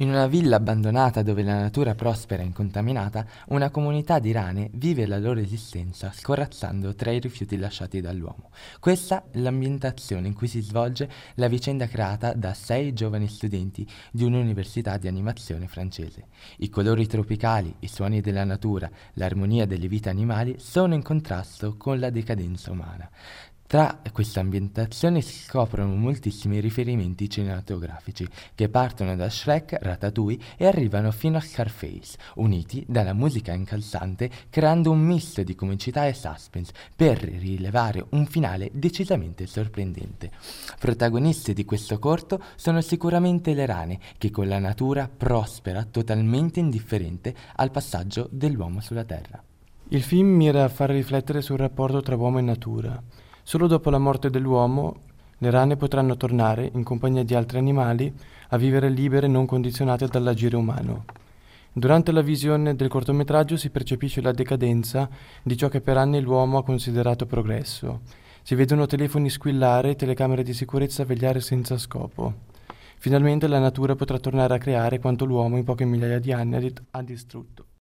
In una villa abbandonata dove la natura prospera e incontaminata, una comunità di rane vive la loro esistenza scorazzando tra i rifiuti lasciati dall'uomo. Questa è l'ambientazione in cui si svolge la vicenda creata da sei giovani studenti di un'università di animazione francese. I colori tropicali, i suoni della natura, l'armonia delle vite animali sono in contrasto con la decadenza umana. Tra queste ambientazioni si scoprono moltissimi riferimenti cinematografici che partono da Shrek, Ratatouille e arrivano fino a Scarface, uniti dalla musica incalzante creando un misto di comicità e suspense per rilevare un finale decisamente sorprendente. Protagoniste di questo corto sono sicuramente le rane che con la natura prospera totalmente indifferente al passaggio dell'uomo sulla Terra. Il film mira a far riflettere sul rapporto tra uomo e natura. Solo dopo la morte dell'uomo le rane potranno tornare, in compagnia di altri animali, a vivere libere e non condizionate dall'agire umano. Durante la visione del cortometraggio si percepisce la decadenza di ciò che per anni l'uomo ha considerato progresso. Si vedono telefoni squillare e telecamere di sicurezza vegliare senza scopo. Finalmente la natura potrà tornare a creare quanto l'uomo in poche migliaia di anni ha distrutto.